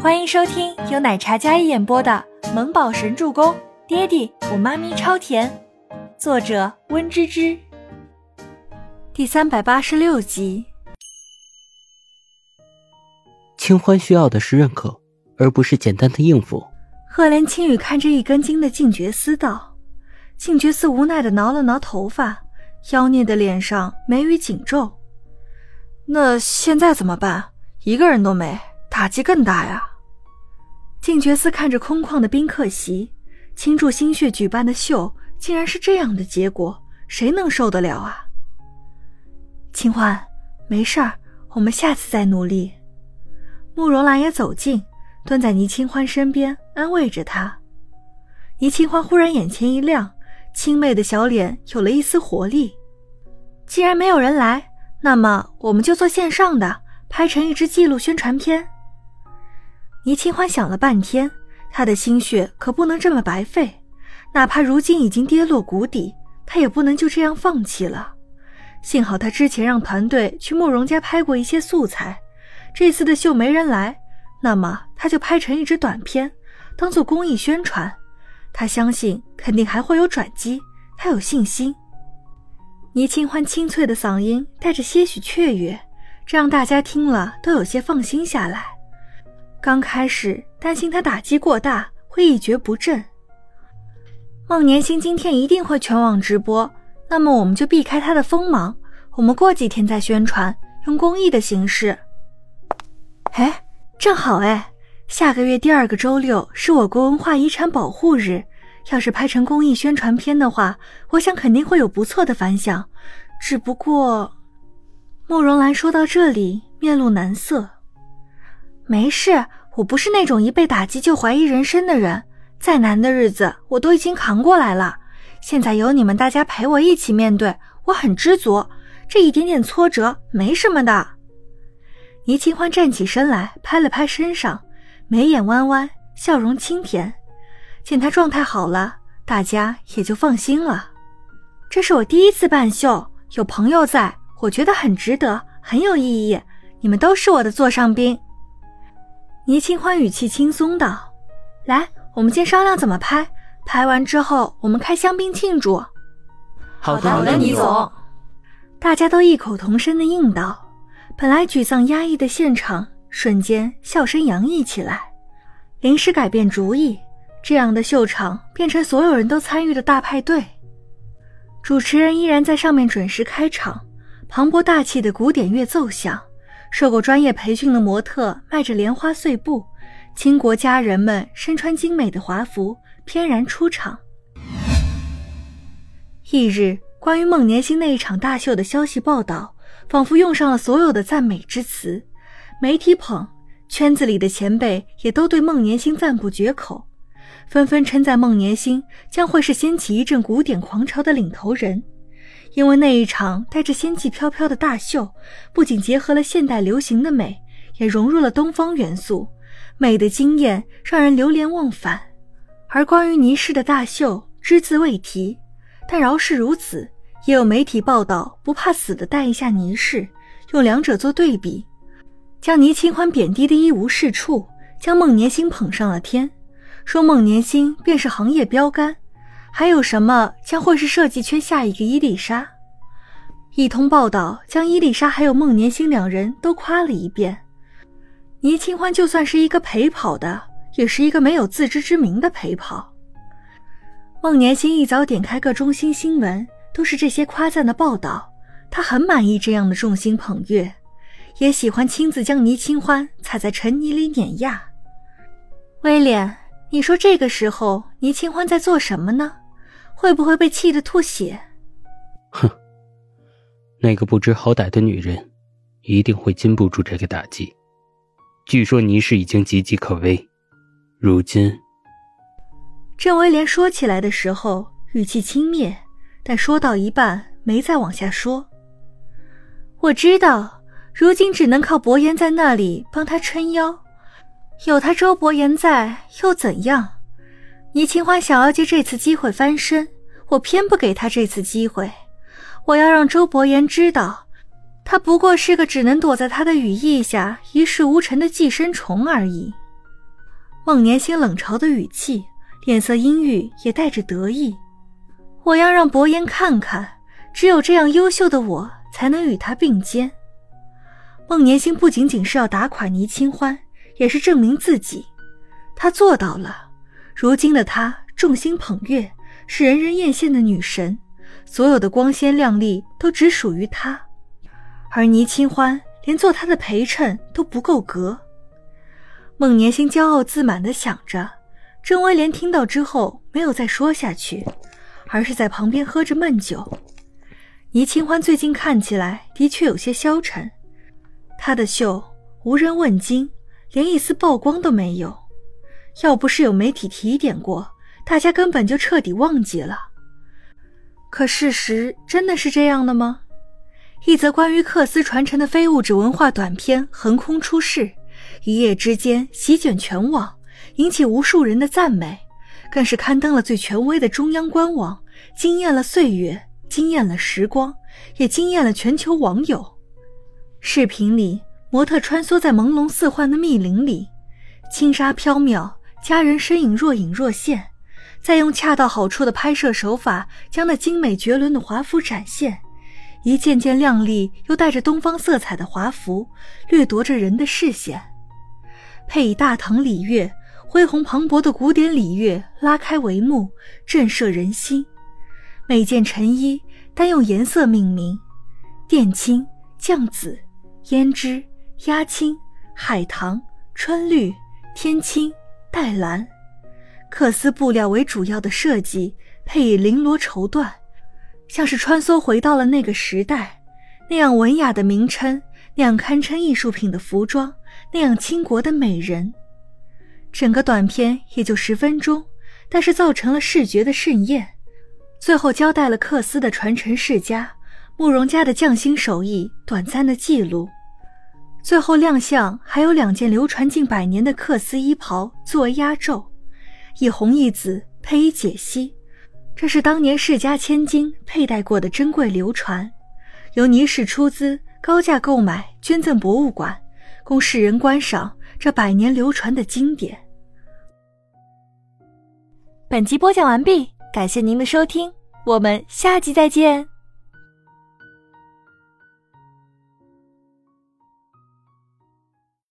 欢迎收听由奶茶嘉一演播的《萌宝神助攻》，爹地我妈咪超甜，作者温芝芝。第三百八十六集。清欢需要的是认可，而不是简单的应付。赫连青雨看着一根筋的静觉司道，静觉司无奈的挠了挠头发，妖孽的脸上眉宇紧皱。那现在怎么办？一个人都没，打击更大呀！静觉司看着空旷的宾客席，倾注心血举办的秀，竟然是这样的结果，谁能受得了啊？清欢，没事儿，我们下次再努力。慕容兰也走近，蹲在倪清欢身边，安慰着她。倪清欢忽然眼前一亮，清媚的小脸有了一丝活力。既然没有人来，那么我们就做线上的，拍成一支记录宣传片。倪清欢想了半天，他的心血可不能这么白费，哪怕如今已经跌落谷底，他也不能就这样放弃了。幸好他之前让团队去慕容家拍过一些素材，这次的秀没人来，那么他就拍成一支短片，当做公益宣传。他相信肯定还会有转机，他有信心。倪清欢清脆的嗓音带着些许雀跃，这让大家听了都有些放心下来。刚开始担心他打击过大会一蹶不振。孟年星今天一定会全网直播，那么我们就避开他的锋芒，我们过几天再宣传，用公益的形式。哎，正好哎，下个月第二个周六是我国文化遗产保护日，要是拍成公益宣传片的话，我想肯定会有不错的反响。只不过，慕容兰说到这里，面露难色。没事，我不是那种一被打击就怀疑人生的人。再难的日子我都已经扛过来了，现在有你们大家陪我一起面对，我很知足。这一点点挫折没什么的。倪清欢站起身来，拍了拍身上，眉眼弯弯，笑容清甜。见他状态好了，大家也就放心了。这是我第一次办秀，有朋友在，我觉得很值得，很有意义。你们都是我的座上宾。倪清欢语气轻松道：“来，我们先商量怎么拍。拍完之后，我们开香槟庆祝。”“好的，好的，倪总。”大家都异口同声的应道。本来沮丧压抑的现场，瞬间笑声洋溢起来。临时改变主意，这样的秀场变成所有人都参与的大派对。主持人依然在上面准时开场，磅礴大气的古典乐奏响。受过专业培训的模特迈着莲花碎步，倾国佳人们身穿精美的华服翩然出场。翌日，关于孟年星那一场大秀的消息报道，仿佛用上了所有的赞美之词，媒体捧，圈子里的前辈也都对孟年星赞不绝口，纷纷称赞孟年星将会是掀起一阵古典狂潮的领头人。因为那一场带着仙气飘飘的大秀，不仅结合了现代流行的美，也融入了东方元素，美的惊艳，让人流连忘返。而关于倪氏的大秀，只字未提。但饶是如此，也有媒体报道不怕死的带一下倪氏，用两者做对比，将倪清欢贬低的一无是处，将孟年星捧上了天，说孟年星便是行业标杆。还有什么将会是设计圈下一个伊丽莎？一通报道将伊丽莎还有孟年星两人都夸了一遍。倪清欢就算是一个陪跑的，也是一个没有自知之明的陪跑。孟年星一早点开各中心新闻，都是这些夸赞的报道，他很满意这样的众星捧月，也喜欢亲自将倪清欢踩在尘泥里碾压。威廉，你说这个时候倪清欢在做什么呢？会不会被气得吐血？哼，那个不知好歹的女人，一定会经不住这个打击。据说倪氏已经岌岌可危，如今……郑威廉说起来的时候语气轻蔑，但说到一半没再往下说。我知道，如今只能靠伯言在那里帮他撑腰，有他周伯言在又怎样？倪清欢想要借这次机会翻身，我偏不给他这次机会。我要让周伯言知道，他不过是个只能躲在他的羽翼下一事无成的寄生虫而已。孟年星冷嘲的语气，脸色阴郁，也带着得意。我要让伯言看看，只有这样优秀的我，才能与他并肩。孟年星不仅仅是要打垮倪清欢，也是证明自己，他做到了。如今的他众星捧月，是人人艳羡的女神，所有的光鲜亮丽都只属于他，而倪清欢连做他的陪衬都不够格。孟年星骄傲自满地想着，郑威廉听到之后没有再说下去，而是在旁边喝着闷酒。倪清欢最近看起来的确有些消沉。她的秀无人问津，连一丝曝光都没有。要不是有媒体提点过，大家根本就彻底忘记了。可事实真的是这样的吗？一则关于克斯传承的非物质文化短片横空出世，一夜之间席卷全网，引起无数人的赞美，更是刊登了最权威的中央官网，惊艳了岁月，惊艳了时光，也惊艳了全球网友。视频里，模特穿梭在朦胧似幻的密林里，轻纱飘渺，佳人身影若隐若现。再用恰到好处的拍摄手法，将那精美绝伦的华服展现。一件件亮丽又带着东方色彩的华服，掠夺着人的视线。配以大唐礼乐，恢宏磅礴的古典礼乐拉开帷幕，震慑人心。每件衬衣单用颜色命名：靛青、绛紫。胭脂、鸦青、海棠、春绿、天青、黛蓝，缂丝布料为主要的设计，配以绫罗绸缎，像是穿梭回到了那个时代，那样文雅的名称，那样堪称艺术品的服装，那样倾国的美人。整个短片也就十分钟，但是造成了视觉的盛宴。最后交代了缂丝的传承世家慕容家的匠心手艺短暂的记录。最后亮相还有两件流传近百年的缂丝衣袍作为压轴，一红一紫配以解析，这是当年世家千金佩戴过的珍贵流传，由倪氏出资高价购买捐赠博物馆，供世人观赏这百年流传的经典。本集播讲完毕，感谢您的收听，我们下集再见。